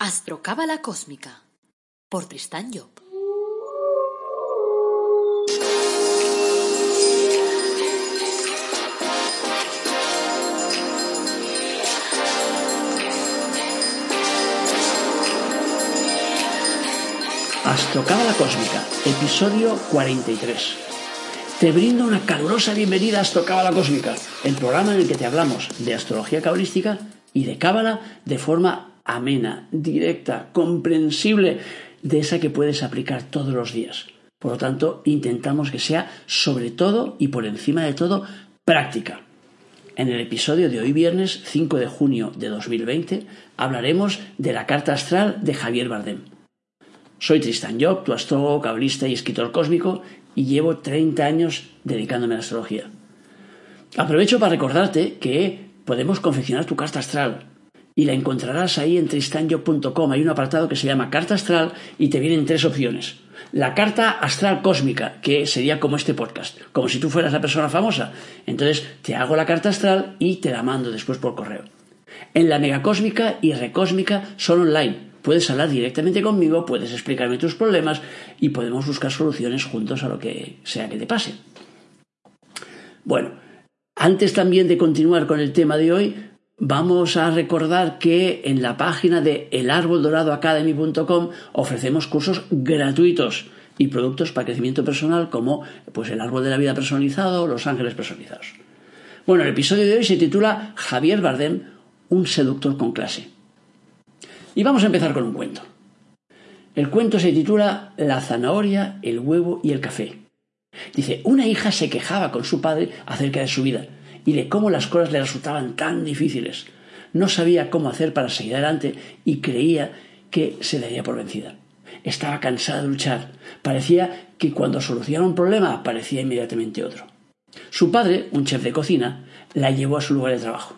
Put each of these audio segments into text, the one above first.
Astrocábala Cósmica por Tristán Job. Astrocábala Cósmica, episodio 43. Te brindo una calurosa bienvenida a Astrocábala Cósmica, el programa en el que te hablamos de astrología cabalística y de cábala de forma amena, directa, comprensible, de esa que puedes aplicar todos los días. Por lo tanto, intentamos que sea sobre todo y por encima de todo práctica. En el episodio de hoy viernes 5 de junio de 2020 hablaremos de la carta astral de Javier Bardem. Soy Tristan Job, tu astrólogo, cabalista y escritor cósmico y llevo 30 años dedicándome a la astrología. Aprovecho para recordarte que podemos confeccionar tu carta astral y la encontrarás ahí en tristanyo.com. Hay un apartado que se llama Carta Astral y te vienen tres opciones. La carta astral cósmica, que sería como este podcast, como si tú fueras la persona famosa. Entonces te hago la carta astral y te la mando después por correo. En la megacósmica y recósmica son online. Puedes hablar directamente conmigo, puedes explicarme tus problemas y podemos buscar soluciones juntos a lo que sea que te pase. Bueno, antes también de continuar con el tema de hoy, Vamos a recordar que en la página de elarboldoradoacademy.com ofrecemos cursos gratuitos y productos para crecimiento personal como pues el árbol de la vida personalizado los ángeles personalizados. Bueno, el episodio de hoy se titula Javier Bardem, un seductor con clase. Y vamos a empezar con un cuento. El cuento se titula La zanahoria, el huevo y el café. Dice, una hija se quejaba con su padre acerca de su vida y de cómo las cosas le resultaban tan difíciles. No sabía cómo hacer para seguir adelante y creía que se daría por vencida. Estaba cansada de luchar. Parecía que cuando solucionaba un problema aparecía inmediatamente otro. Su padre, un chef de cocina, la llevó a su lugar de trabajo.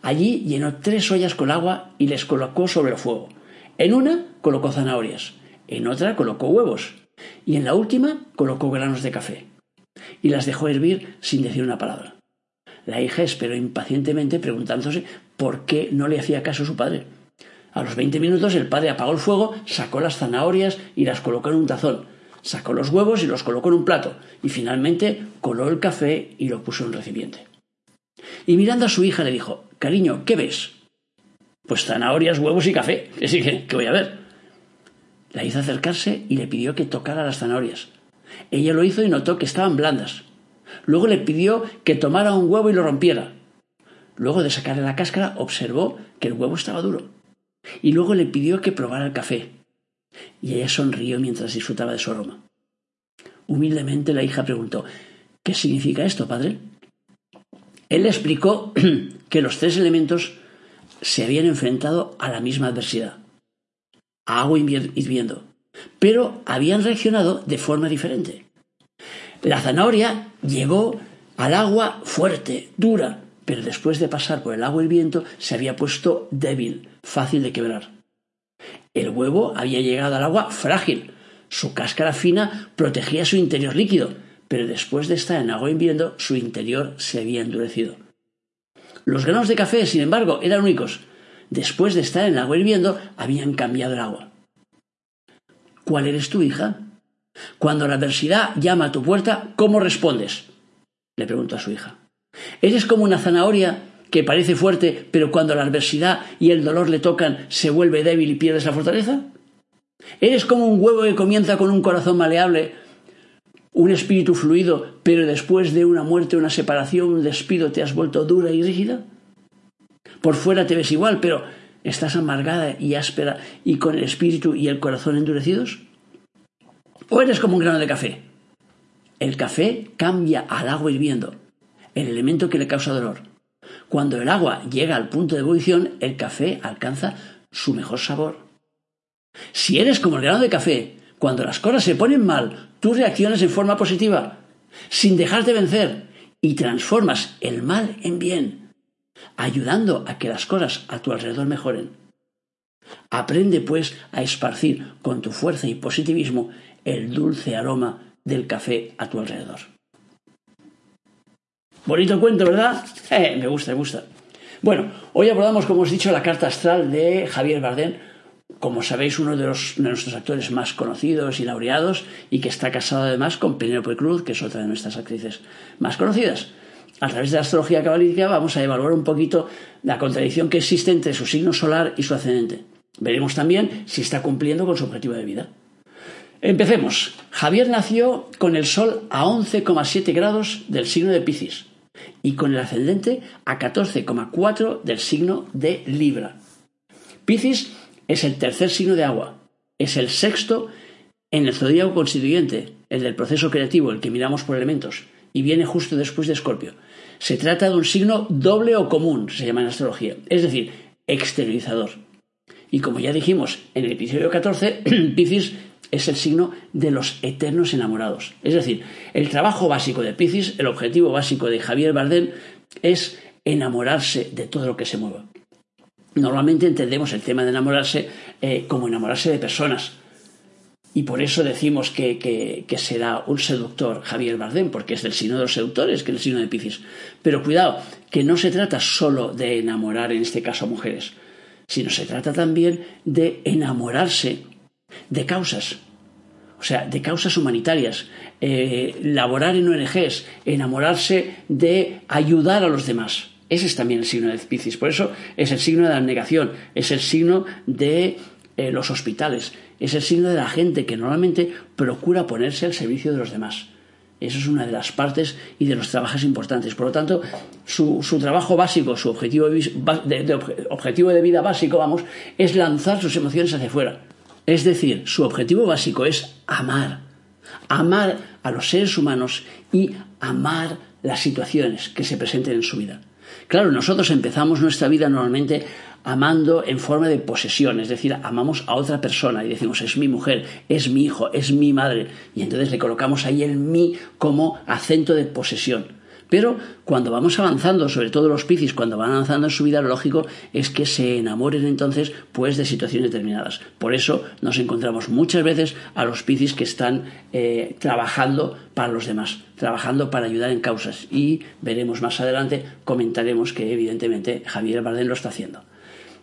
Allí llenó tres ollas con agua y les colocó sobre el fuego. En una colocó zanahorias, en otra colocó huevos y en la última colocó granos de café. Y las dejó hervir sin decir una palabra. La hija esperó impacientemente preguntándose por qué no le hacía caso su padre. A los veinte minutos el padre apagó el fuego, sacó las zanahorias y las colocó en un tazón, sacó los huevos y los colocó en un plato, y finalmente coló el café y lo puso en un recipiente. Y mirando a su hija le dijo Cariño, ¿qué ves? Pues zanahorias, huevos y café. Así que, ¿qué voy a ver? La hizo acercarse y le pidió que tocara las zanahorias. Ella lo hizo y notó que estaban blandas. Luego le pidió que tomara un huevo y lo rompiera. Luego de sacarle la cáscara observó que el huevo estaba duro. Y luego le pidió que probara el café. Y ella sonrió mientras disfrutaba de su aroma. Humildemente la hija preguntó ¿Qué significa esto, padre? Él le explicó que los tres elementos se habían enfrentado a la misma adversidad, a agua hirviendo, pero habían reaccionado de forma diferente. La zanahoria llegó al agua fuerte, dura, pero después de pasar por el agua y el viento se había puesto débil, fácil de quebrar. El huevo había llegado al agua frágil. Su cáscara fina protegía su interior líquido, pero después de estar en agua hirviendo, su interior se había endurecido. Los granos de café, sin embargo, eran únicos. Después de estar en agua hirviendo, habían cambiado el agua. ¿Cuál eres tu hija? Cuando la adversidad llama a tu puerta, ¿cómo respondes? Le preguntó a su hija. ¿Eres como una zanahoria que parece fuerte, pero cuando la adversidad y el dolor le tocan se vuelve débil y pierdes la fortaleza? ¿Eres como un huevo que comienza con un corazón maleable, un espíritu fluido, pero después de una muerte, una separación, un despido te has vuelto dura y rígida? Por fuera te ves igual, pero estás amargada y áspera y con el espíritu y el corazón endurecidos? ¿O eres como un grano de café? El café cambia al agua hirviendo, el elemento que le causa dolor. Cuando el agua llega al punto de ebullición, el café alcanza su mejor sabor. Si eres como el grano de café, cuando las cosas se ponen mal, tú reaccionas en forma positiva, sin dejarte vencer, y transformas el mal en bien, ayudando a que las cosas a tu alrededor mejoren. Aprende, pues, a esparcir con tu fuerza y positivismo el dulce aroma del café a tu alrededor. Bonito cuento, ¿verdad? Eh, me gusta, me gusta. Bueno, hoy abordamos, como os he dicho, la carta astral de Javier Bardem, como sabéis, uno de, de nuestros actores más conocidos y laureados y que está casado además con Penélope Cruz, que es otra de nuestras actrices más conocidas. A través de la astrología cabalística vamos a evaluar un poquito la contradicción que existe entre su signo solar y su ascendente. Veremos también si está cumpliendo con su objetivo de vida. Empecemos. Javier nació con el Sol a 11,7 grados del signo de Piscis y con el ascendente a 14,4 del signo de Libra. Piscis es el tercer signo de agua, es el sexto en el zodíaco constituyente, el del proceso creativo, el que miramos por elementos, y viene justo después de Escorpio. Se trata de un signo doble o común, se llama en astrología, es decir, exteriorizador. Y como ya dijimos en el episodio 14, Piscis es el signo de los eternos enamorados. Es decir, el trabajo básico de Piscis, el objetivo básico de Javier Bardem, es enamorarse de todo lo que se mueva. Normalmente entendemos el tema de enamorarse eh, como enamorarse de personas. Y por eso decimos que, que, será un seductor Javier Bardem, porque es del signo de los seductores, que es el signo de Piscis. Pero cuidado, que no se trata solo de enamorar, en este caso a mujeres, sino se trata también de enamorarse de causas, o sea, de causas humanitarias, eh, laborar en ONGs, enamorarse de ayudar a los demás. Ese es también el signo de Piscis. Por eso es el signo de la negación, es el signo de eh, los hospitales, es el signo de la gente que normalmente procura ponerse al servicio de los demás. Eso es una de las partes y de los trabajos importantes. Por lo tanto, su, trabajo básico, su objetivo objetivo de vida básico, vamos, es lanzar sus emociones hacia afuera. Es decir, su objetivo básico es amar, amar a los seres humanos y amar las situaciones que se presenten en su vida. Claro, nosotros empezamos nuestra vida normalmente amando en forma de posesión, es decir, amamos a otra persona y decimos es mi mujer, es mi hijo, es mi madre, y entonces le colocamos ahí el mí como acento de posesión. Pero cuando vamos avanzando, sobre todo los piscis, cuando van avanzando en su vida, lo lógico es que se enamoren entonces pues de situaciones determinadas. Por eso nos encontramos muchas veces a los piscis que están eh, trabajando para los demás, trabajando para ayudar en causas. Y veremos más adelante, comentaremos que evidentemente Javier Bardem lo está haciendo.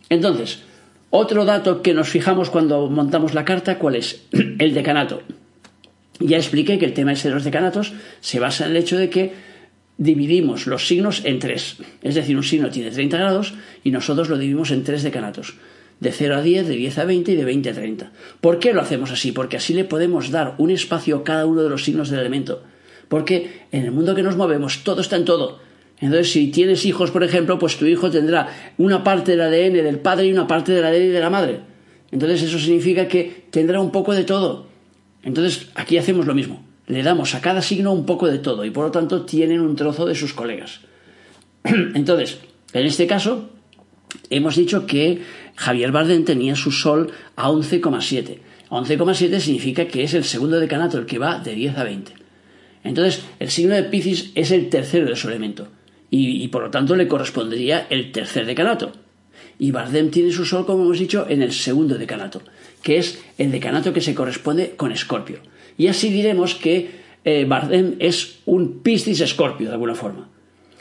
Entonces, otro dato que nos fijamos cuando montamos la carta, ¿cuál es? El decanato. Ya expliqué que el tema de los decanatos se basa en el hecho de que dividimos los signos en tres. Es decir, un signo tiene 30 grados y nosotros lo dividimos en tres decanatos. De 0 a 10, de 10 a 20 y de 20 a 30. ¿Por qué lo hacemos así? Porque así le podemos dar un espacio a cada uno de los signos del elemento. Porque en el mundo que nos movemos todo está en todo. Entonces, si tienes hijos, por ejemplo, pues tu hijo tendrá una parte del ADN del padre y una parte del ADN de la madre. Entonces, eso significa que tendrá un poco de todo. Entonces, aquí hacemos lo mismo le damos a cada signo un poco de todo y por lo tanto tienen un trozo de sus colegas. Entonces, en este caso, hemos dicho que Javier Bardem tenía su sol a 11,7. 11,7 significa que es el segundo decanato, el que va de 10 a 20. Entonces, el signo de Piscis es el tercero de su elemento y, y por lo tanto le correspondería el tercer decanato. Y Bardem tiene su sol, como hemos dicho, en el segundo decanato, que es el decanato que se corresponde con Escorpio. Y así diremos que eh, Bardem es un Piscis Escorpio, de alguna forma.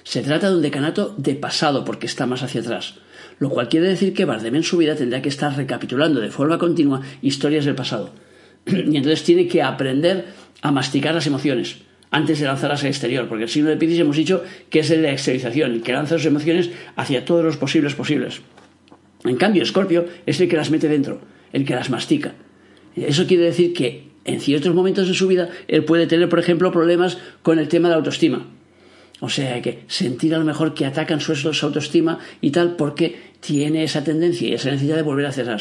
Se trata de un decanato de pasado porque está más hacia atrás, lo cual quiere decir que Bardem en su vida tendrá que estar recapitulando de forma continua historias del pasado. y entonces tiene que aprender a masticar las emociones antes de lanzarlas al exterior, porque el signo de Piscis hemos dicho que es el de la exteriorización, el que lanza sus emociones hacia todos los posibles posibles. En cambio, Escorpio es el que las mete dentro, el que las mastica. Eso quiere decir que en ciertos momentos de su vida él puede tener, por ejemplo, problemas con el tema de la autoestima. O sea, que sentir a lo mejor que atacan su, autoestima y tal porque tiene esa tendencia y esa necesidad de volver a cerrar.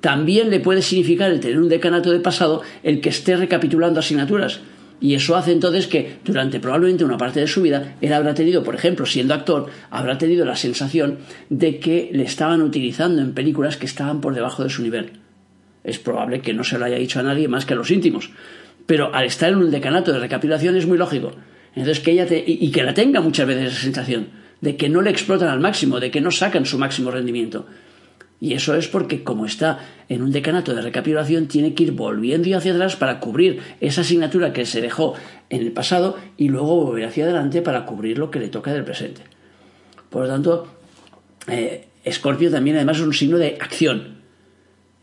También le puede significar el tener un decanato de pasado el que esté recapitulando asignaturas. Y eso hace entonces que durante probablemente una parte de su vida él habrá tenido, por ejemplo, siendo actor, habrá tenido la sensación de que le estaban utilizando en películas que estaban por debajo de su nivel. Es probable que no se lo haya dicho a nadie más que a los íntimos. Pero al estar en un decanato de recapitulación es muy lógico. Entonces que ella y, que la tenga muchas veces esa sensación de que no le explotan al máximo, de que no sacan su máximo rendimiento. Y eso es porque como está en un decanato de recapitulación tiene que ir volviendo hacia atrás para cubrir esa asignatura que se dejó en el pasado y luego volver hacia adelante para cubrir lo que le toca del presente. Por lo tanto, Escorpio eh, también además es un signo de acción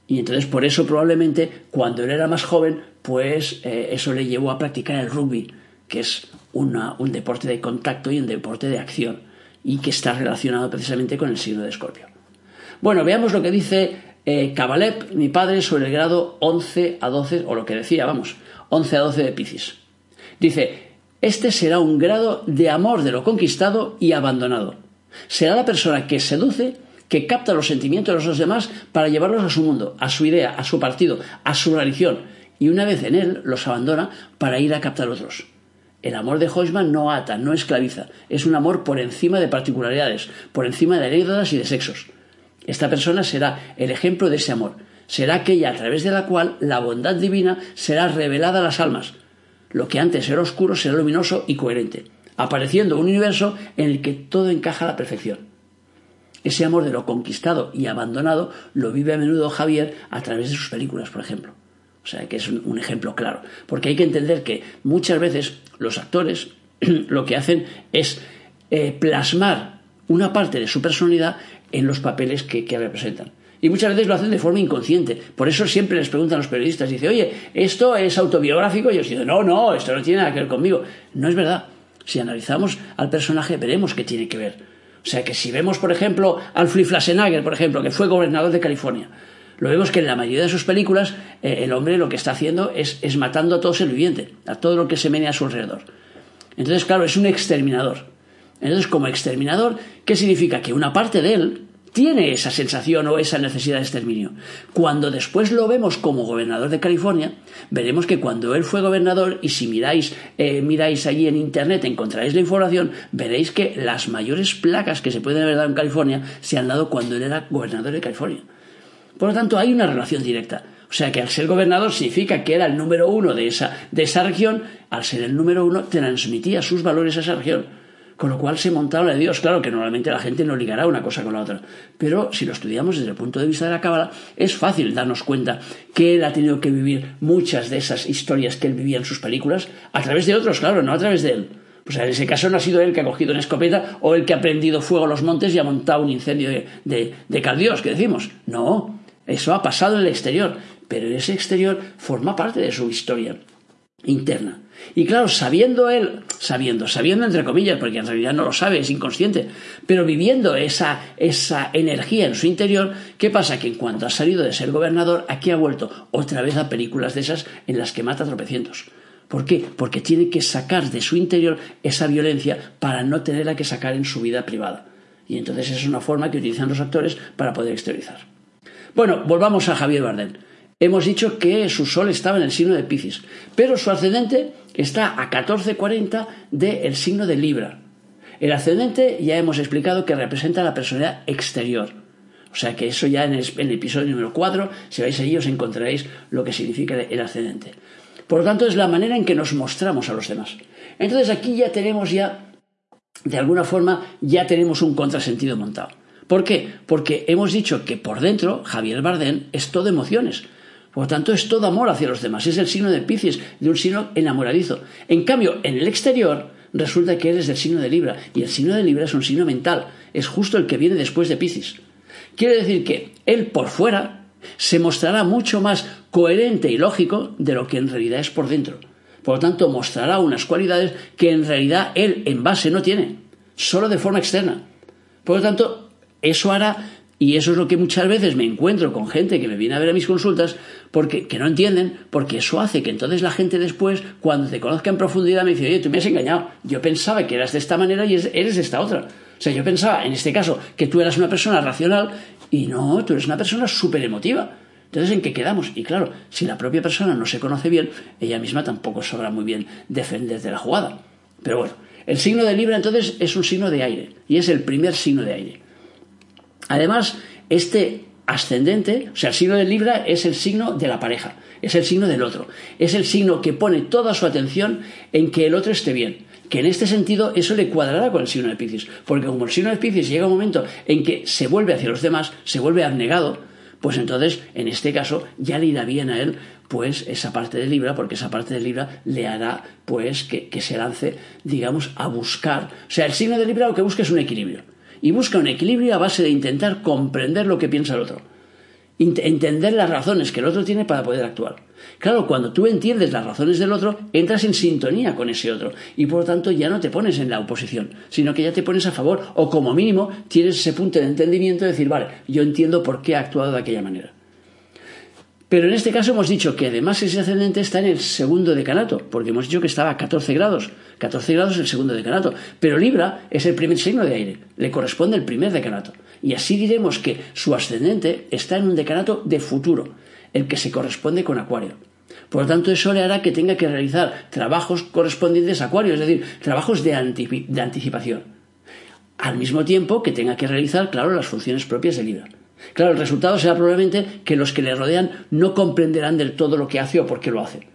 Y entonces por eso probablemente cuando él era más joven, pues eh, eso le llevó a practicar el rugby, que es un deporte de contacto y un deporte de acción, y que está relacionado precisamente con el signo de Escorpio. Bueno, veamos lo que dice eh, mi padre, sobre el grado 11 a 12, o lo que decía, vamos, 11 a 12 de Piscis. Dice, este será un grado de amor de lo conquistado y abandonado. Será la persona que seduce, que capta los sentimientos de los demás para llevarlos a su mundo, a su idea, a su partido, a su religión, y una vez en él los abandona para ir a captar otros. El amor de Hoisman no ata, no esclaviza, es un amor por encima de particularidades, por encima de anécdotas y de sexos. Esta persona será el ejemplo de ese amor, será aquella a través de la cual la bondad divina será revelada a las almas. Lo que antes era oscuro será luminoso y coherente, apareciendo un universo en el que todo encaja a la perfección. Ese amor de lo conquistado y abandonado lo vive a menudo Javier a través de sus películas, por ejemplo. O sea, que es un, ejemplo claro. Porque hay que entender que muchas veces los actores lo que hacen es eh, plasmar una parte de su personalidad en los papeles que, representan. Y muchas veces lo hacen de forma inconsciente. Por eso siempre les preguntan a los periodistas, dice, oye, ¿esto es autobiográfico? Y yo digo, no, no, esto no tiene nada que ver conmigo. No es verdad. Si analizamos al personaje, veremos que tiene que ver. O sea que si vemos, por ejemplo, al Flassenegger, por ejemplo, que fue gobernador de California, lo vemos que en la mayoría de sus películas eh, el hombre lo que está haciendo es, es matando a todo ser viviente, a todo lo que se menea a su alrededor. Entonces, claro, es un exterminador. Entonces, como exterminador, ¿qué significa? Que una parte de él tiene esa sensación o esa necesidad de exterminio. Cuando después lo vemos como gobernador de California, veremos que cuando él fue gobernador, y si miráis, eh, miráis allí en internet, encontraréis la información, veréis que las mayores placas que se pueden haber dado en California se han dado cuando él era gobernador de California. Por lo tanto, hay una relación directa. O sea que al ser gobernador significa que era el número uno de esa, de esa región, al ser el número uno transmitía sus valores a esa región. Con lo cual se montaba la de Dios. Claro que normalmente la gente no ligará una cosa con la otra. Pero si lo estudiamos desde el punto de vista de la cábala, es fácil darnos cuenta que él ha tenido que vivir muchas de esas historias que él vivía en sus películas a través de otros, claro, no a través de él. O sea, en ese caso no ha sido él que ha cogido una escopeta o el que ha prendido fuego a los montes y ha montado un incendio de, de, de que decimos. No, eso ha pasado en el exterior, pero ese exterior forma parte de su historia interna. Y claro, sabiendo él, sabiendo, sabiendo entre comillas, porque en realidad no lo sabe, es inconsciente, pero viviendo esa, esa energía en su interior, ¿qué pasa? Que en cuanto ha salido de ser gobernador, aquí ha vuelto otra vez a películas de esas en las que mata tropecientos. ¿Por qué? Porque tiene que sacar de su interior esa violencia para no tenerla que sacar en su vida privada. Y entonces es una forma que utilizan los actores para poder exteriorizar. Bueno, volvamos a Javier Bardem. Hemos dicho que su sol estaba en el signo de Piscis, pero su ascendente está a 1440 del signo de Libra. El ascendente ya hemos explicado que representa la personalidad exterior. O sea que eso ya en el, episodio número 4, si vais allí os encontraréis lo que significa el ascendente. Por lo tanto, es la manera en que nos mostramos a los demás. Entonces aquí ya tenemos ya, de alguna forma, ya tenemos un contrasentido montado. ¿Por qué? Porque hemos dicho que por dentro Javier Bardem es todo emociones. Por lo tanto, es todo amor hacia los demás. Es el signo de Piscis, de un signo enamoradizo. En cambio, en el exterior, resulta que eres del signo de Libra. Y el signo de Libra es un signo mental. Es justo el que viene después de Piscis. Quiere decir que él por fuera se mostrará mucho más coherente y lógico de lo que en realidad es por dentro. Por lo tanto, mostrará unas cualidades que en realidad él en base no tiene, solo de forma externa. Por lo tanto, eso hará y eso es lo que muchas veces me encuentro con gente que me viene a ver a mis consultas porque que no entienden, porque eso hace que entonces la gente después, cuando te conozca en profundidad, me dice, oye, tú me has engañado. Yo pensaba que eras de esta manera y eres de esta otra. O sea, yo pensaba, en este caso, que tú eras una persona racional y no, tú eres una persona súper emotiva. Entonces, ¿en qué quedamos? Y claro, si la propia persona no se conoce bien, ella misma tampoco sabrá muy bien defender de la jugada. Pero bueno, el signo de Libra entonces es un signo de aire y es el primer signo de aire. Además, este ascendente, o sea, el signo de Libra es el signo de la pareja, es el signo del otro, es el signo que pone toda su atención en que el otro esté bien. Que en este sentido eso le cuadrará con el signo de Piscis, porque como el signo de Piscis llega un momento en que se vuelve hacia los demás, se vuelve abnegado, pues entonces en este caso ya le irá bien a él pues esa parte de Libra, porque esa parte de Libra le hará pues que, que se lance, digamos, a buscar. O sea, el signo de Libra lo que busca es un equilibrio y busca un equilibrio a base de intentar comprender lo que piensa el otro. entender las razones que el otro tiene para poder actuar. Claro, cuando tú entiendes las razones del otro, entras en sintonía con ese otro y por lo tanto ya no te pones en la oposición, sino que ya te pones a favor o como mínimo tienes ese punto de entendimiento de decir, vale, yo entiendo por qué ha actuado de aquella manera. Pero en este caso hemos dicho que además ese ascendente está en el segundo decanato, porque hemos dicho que estaba a 14 grados. 14 grados es el segundo decanato. Pero Libra es el primer signo de aire, le corresponde el primer decanato. Y así diremos que su ascendente está en un decanato de futuro, el que se corresponde con Acuario. Por lo tanto, eso le hará que tenga que realizar trabajos correspondientes a Acuario, es decir, trabajos de, de anticipación. Al mismo tiempo que tenga que realizar, claro, las funciones propias de Libra. Claro, el resultado será probablemente que los que le rodean no comprenderán del todo lo que hace o por qué lo hace.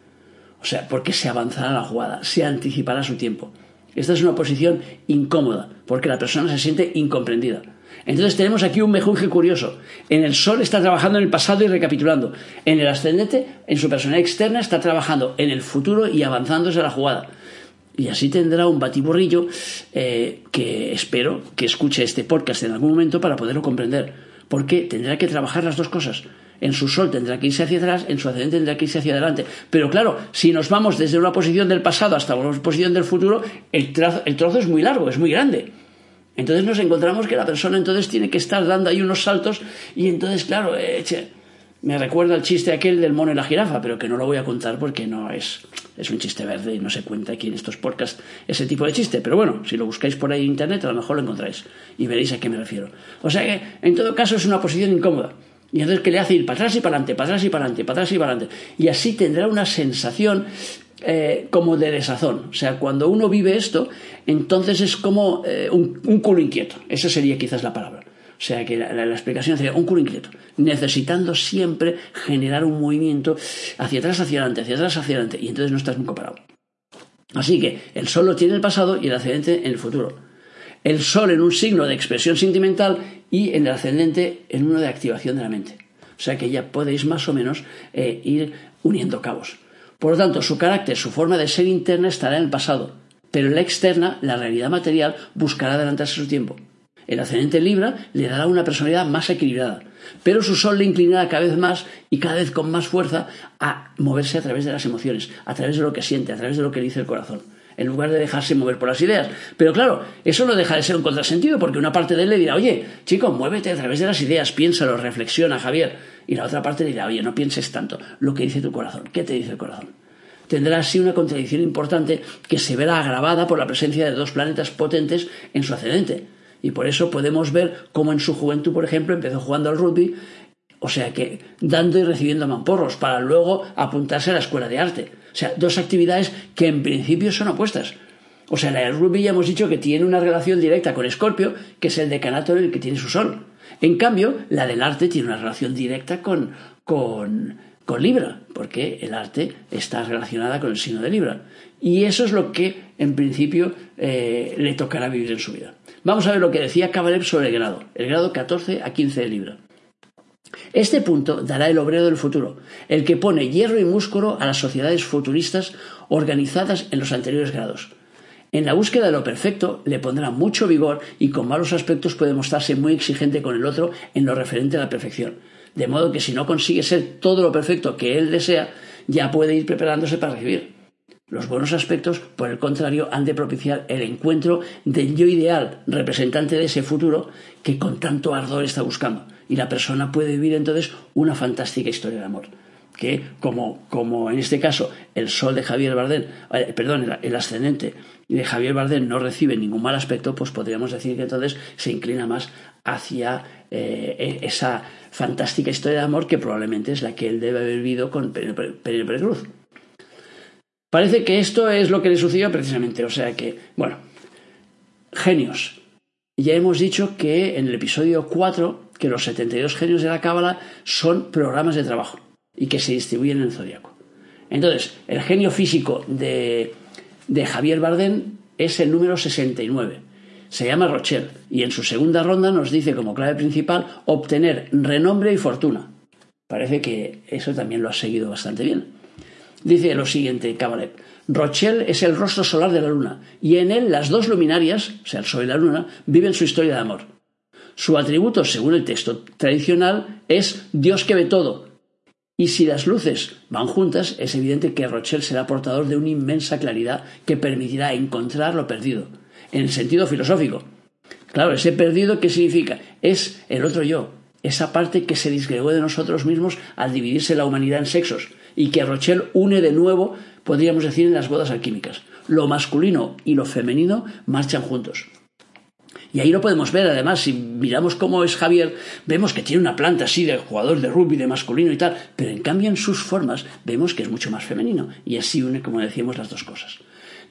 O sea, porque se avanzará la jugada, se anticipará su tiempo. Esta es una posición incómoda, porque la persona se siente incomprendida. Entonces tenemos aquí un mejunje curioso. En el Sol está trabajando en el pasado y recapitulando. En el ascendente, en su personalidad externa, está trabajando en el futuro y avanzándose la jugada. Y así tendrá un batiburrillo eh, que espero que escuche este podcast en algún momento para poderlo comprender porque tendrá que trabajar las dos cosas. En su sol tendrá que irse hacia atrás, en su ascendente tendrá que irse hacia adelante. Pero claro, si nos vamos desde una posición del pasado hasta una posición del futuro, el, trozo es muy largo, es muy grande. Entonces nos encontramos que la persona entonces tiene que estar dando ahí unos saltos y entonces, claro, eh, me recuerda el chiste aquel del mono y la jirafa, pero que no lo voy a contar porque no es, es un chiste verde y no se cuenta aquí en estos podcasts ese tipo de chiste. Pero bueno, si lo buscáis por ahí en internet, a lo mejor lo encontráis y veréis a qué me refiero. O sea que, en todo caso, es una posición incómoda. Y entonces, ¿qué le hace ir para atrás y para adelante, para atrás y para adelante, para atrás y para adelante? Y así tendrá una sensación eh, como de desazón. O sea, cuando uno vive esto, entonces es como eh, un, un culo inquieto. Esa sería quizás la palabra. O sea que la, explicación sería un culo inquieto, necesitando siempre generar un movimiento hacia atrás, hacia adelante, hacia atrás, hacia adelante, y entonces no estás nunca parado. Así que el sol lo tiene en el pasado y el ascendente en el futuro. El sol en un signo de expresión sentimental y en el ascendente en uno de activación de la mente. O sea que ya podéis más o menos eh, ir uniendo cabos. Por lo tanto, su carácter, su forma de ser interna estará en el pasado, pero la externa, la realidad material, buscará adelantarse su tiempo. El ascendente Libra le dará una personalidad más equilibrada, pero su sol le inclinará cada vez más y cada vez con más fuerza a moverse a través de las emociones, a través de lo que siente, a través de lo que dice el corazón, en lugar de dejarse mover por las ideas. Pero claro, eso no deja de ser un contrasentido, porque una parte de él le dirá, oye, chico, muévete a través de las ideas, piénsalo, reflexiona, Javier. Y la otra parte dirá, oye, no pienses tanto lo que dice tu corazón. ¿Qué te dice el corazón? tendrá así una contradicción importante que se verá agravada por la presencia de dos planetas potentes en su ascendente, y por eso podemos ver cómo en su juventud, por ejemplo, empezó jugando al rugby, o sea que dando y recibiendo mamporros, para luego apuntarse a la escuela de arte. O sea, dos actividades que en principio son opuestas. O sea, la del rugby ya hemos dicho que tiene una relación directa con Escorpio, que es el decanato en el que tiene su sol. En cambio, la del arte tiene una relación directa con, con, con Libra, porque el arte está relacionada con el signo de Libra. Y eso es lo que, en principio, eh, le tocará vivir en su vida. Vamos a ver lo que decía Cavalev sobre el grado, el grado 14 a 15 de Libra. Este punto dará el obrero del futuro, el que pone hierro y músculo a las sociedades futuristas organizadas en los anteriores grados. En la búsqueda de lo perfecto le pondrá mucho vigor y con malos aspectos puede mostrarse muy exigente con el otro en lo referente a la perfección. De modo que si no consigue ser todo lo perfecto que él desea, ya puede ir preparándose para recibir. Los buenos aspectos, por el contrario, han de propiciar el encuentro del yo ideal, representante de ese futuro que con tanto ardor está buscando. Y la persona puede vivir entonces una fantástica historia de amor. Que, como, como en este caso, el sol de Javier Bardem, eh, perdón, el, ascendente de Javier Bardem no recibe ningún mal aspecto, pues podríamos decir que entonces se inclina más hacia eh, e, esa fantástica historia de amor que probablemente es la que él debe haber vivido con Penélope Cruz. Parece que esto es lo que le sucedió precisamente. O sea que, bueno, genios. Ya hemos dicho que en el episodio 4 que los 72 genios de la Cábala son programas de trabajo y que se distribuyen en el zodiaco. Entonces, el genio físico de, de Javier Bardem es el número 69. Se llama Rochelle y en su segunda ronda nos dice como clave principal obtener renombre y fortuna. Parece que eso también lo ha seguido bastante bien. Dice lo siguiente Cabaret. Rochelle es el rostro solar de la luna, y en él las dos luminarias, o sea, el sol y la luna, viven su historia de amor. Su atributo, según el texto tradicional, es Dios que ve todo. Y si las luces van juntas, es evidente que Rochelle será portador de una inmensa claridad que permitirá encontrar lo perdido, en el sentido filosófico. Claro, ese perdido, ¿qué significa? Es el otro yo, esa parte que se disgregó de nosotros mismos al dividirse la humanidad en sexos, y que Rochelle une de nuevo, podríamos decir, en las bodas alquímicas. Lo masculino y lo femenino marchan juntos. Y ahí lo podemos ver, además, si miramos cómo es Javier, vemos que tiene una planta así de jugador de rugby, de masculino y tal, pero en cambio en sus formas vemos que es mucho más femenino, y así une, como decíamos, las dos cosas.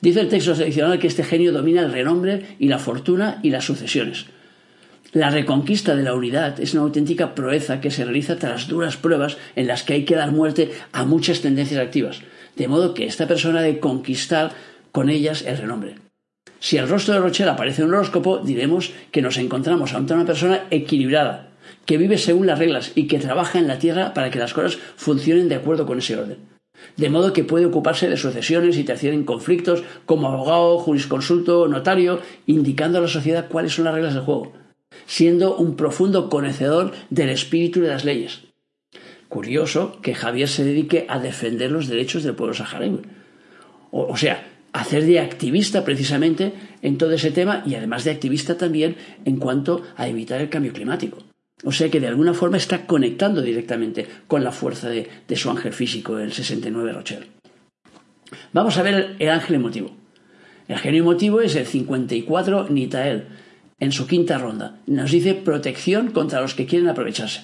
Dice el texto tradicional que este genio domina el renombre y la fortuna y las sucesiones. La reconquista de la unidad es una auténtica proeza que se realiza tras duras pruebas en las que hay que dar muerte a muchas tendencias activas, de modo que esta persona de conquistar con ellas el renombre. Si el rostro de Rochelle aparece en un horóscopo, diremos que nos encontramos ante una persona equilibrada, que vive según las reglas y que trabaja en la tierra para que las cosas funcionen de acuerdo con ese orden. De modo que puede ocuparse de sucesiones y terciar en conflictos como abogado, jurisconsulto, notario, indicando a la sociedad cuáles son las reglas del juego, siendo un profundo conocedor del espíritu de las leyes. Curioso que Javier se dedique a defender los derechos del pueblo saharaui. O, sea, hacer de activista precisamente en todo ese tema y además de activista también en cuanto a evitar el cambio climático. O sea que de alguna forma está conectando directamente con la fuerza de, su ángel físico, el 69 Rochelle. Vamos a ver el ángel emotivo. El genio emotivo es el 54 Nitael, en su quinta ronda. Nos dice protección contra los que quieren aprovecharse.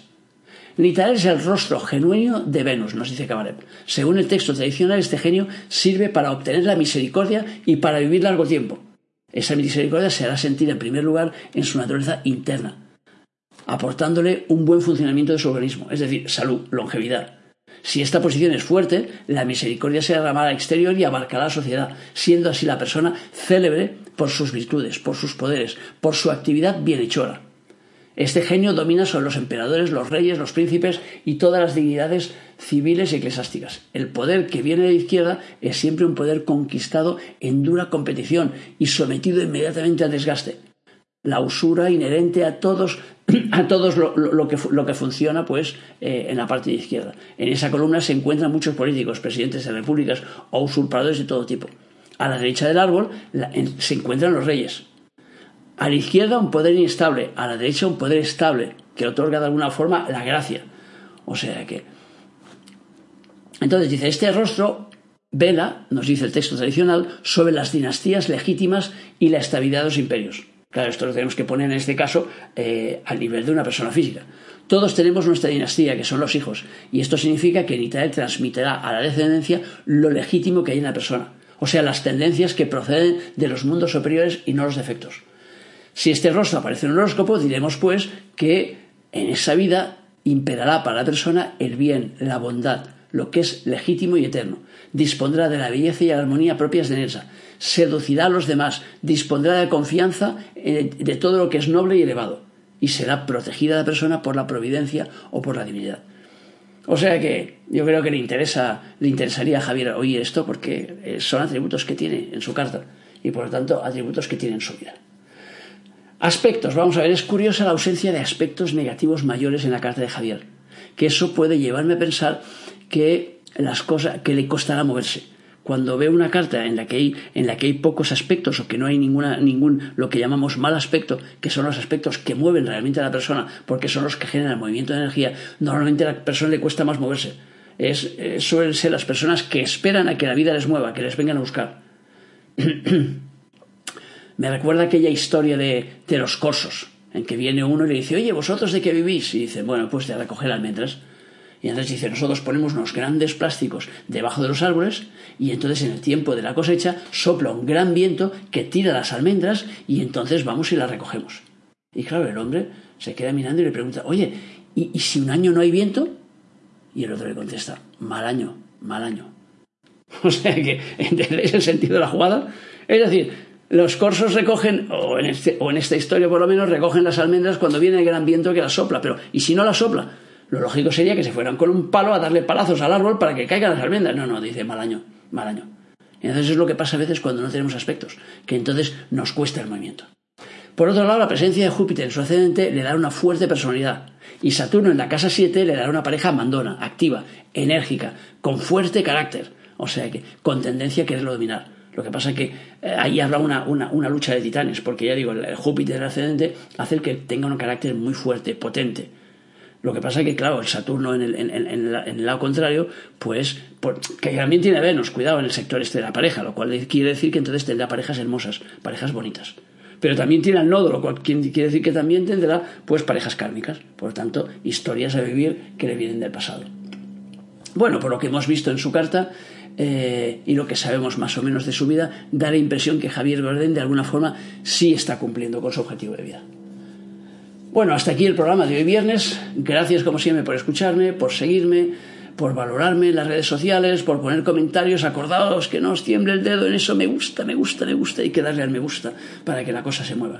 Nitael es el rostro genuino de Venus, nos dice Kabareb. Según el texto tradicional, este genio sirve para obtener la misericordia y para vivir largo tiempo. Esa misericordia se hará sentir en primer lugar en su naturaleza interna, aportándole un buen funcionamiento de su organismo, es decir, salud, longevidad. Si esta posición es fuerte, la misericordia se derramará al exterior y abarcará a la sociedad, siendo así la persona célebre por sus virtudes, por sus poderes, por su actividad bienhechora. Este genio domina sobre los emperadores, los reyes, los príncipes y todas las dignidades civiles y eclesiásticas. El poder que viene de izquierda es siempre un poder conquistado en dura competición y sometido inmediatamente al desgaste. La usura inherente a todos, a todos lo, que, lo que, funciona pues, eh, en la parte de izquierda. En esa columna se encuentran muchos políticos, presidentes de repúblicas o usurpadores de todo tipo. A la derecha del árbol se encuentran los reyes, a la izquierda un poder inestable, a la derecha un poder estable, que otorga de alguna forma la gracia. O sea que... Entonces dice, este rostro vela, nos dice el texto tradicional, sobre las dinastías legítimas y la estabilidad de los imperios. Claro, esto lo tenemos que poner en este caso eh, al nivel de una persona física. Todos tenemos nuestra dinastía, que son los hijos, y esto significa que Nitae transmitirá a la descendencia lo legítimo que hay en la persona, o sea, las tendencias que proceden de los mundos superiores y no los defectos. Si este rostro aparece en un horóscopo, diremos pues que en esa vida imperará para la persona el bien, la bondad, lo que es legítimo y eterno. Dispondrá de la belleza y la armonía propias de esa. Seducirá a los demás, dispondrá de confianza eh, de todo lo que es noble y elevado. Y será protegida la persona por la providencia o por la divinidad. O sea que yo creo que le interesa, le interesaría a Javier oír esto porque eh, son atributos que tiene en su carta y por lo tanto atributos que tiene en su vida. Aspectos, vamos a ver, es curiosa la ausencia de aspectos negativos mayores en la carta de Javier, que eso puede llevarme a pensar que las cosas que le costará moverse. Cuando veo una carta en la que hay, en la que hay pocos aspectos o que no hay ninguna, ningún lo que llamamos mal aspecto, que son los aspectos que mueven realmente a la persona, porque son los que generan el movimiento de energía, normalmente a la persona le cuesta más moverse. Es, eh, suelen ser las personas que esperan a que la vida les mueva, que les vengan a buscar. Me recuerda aquella historia de, los corsos, en que viene uno y le dice, oye, ¿vosotros de qué vivís? Y dice, bueno, pues de recoger almendras. Y entonces dice, nosotros ponemos unos grandes plásticos debajo de los árboles y entonces en el tiempo de la cosecha sopla un gran viento que tira las almendras y entonces vamos y las recogemos. Y claro, el hombre se queda mirando y le pregunta, oye, ¿y, ¿y, si un año no hay viento? Y el otro le contesta, mal año, mal año. O sea que, ¿entendéis el sentido de la jugada? Es decir, los corsos recogen, o en, este, o en esta historia por lo menos, recogen las almendras cuando viene el gran viento que las sopla. Pero, ¿y si no las sopla? Lo lógico sería que se fueran con un palo a darle palazos al árbol para que caigan las almendras. No, no, dice mal año, mal año. Entonces es lo que pasa a veces cuando no tenemos aspectos, que entonces nos cuesta el movimiento. Por otro lado, la presencia de Júpiter en su ascendente le da una fuerte personalidad. Y Saturno en la casa 7 le dará una pareja mandona, activa, enérgica, con fuerte carácter. O sea que con tendencia a quererlo dominar. Lo que pasa es que eh, ahí habrá una, una, lucha de titanes, porque ya digo, el Júpiter en ascendente hace que tenga un carácter muy fuerte, potente. Lo que pasa es que, claro, el Saturno en el, en, el lado contrario, pues, que también tiene Venus, cuidado, en el sector este de la pareja, lo cual quiere decir que entonces tendrá parejas hermosas, parejas bonitas. Pero también tiene al nodo, lo cual quiere decir que también tendrá, pues, parejas kármicas. Por lo tanto, historias a vivir que le vienen del pasado. Bueno, por lo que hemos visto en su carta, eh, y lo que sabemos más o menos de su vida, da la impresión que Javier Bardem de alguna forma sí está cumpliendo con su objetivo de vida. Bueno, hasta aquí el programa de hoy viernes. Gracias como siempre por escucharme, por seguirme, por valorarme en las redes sociales, por poner comentarios. Acordaos que no os tiemble el dedo en eso. Me gusta, me gusta, me gusta. Hay que darle al me gusta para que la cosa se mueva.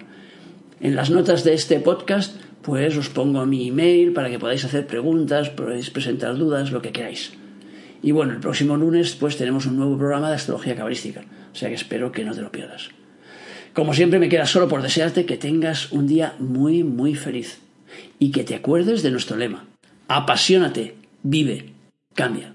En las notas de este podcast, pues os pongo mi email para que podáis hacer preguntas, podáis presentar dudas, lo que queráis. Y bueno, el próximo lunes pues tenemos un nuevo programa de astrología cabalística. O sea que espero que no te lo pierdas. Como siempre me queda solo por desearte que tengas un día muy, muy feliz y que te acuerdes de nuestro lema. Apasionate, vive, cambia.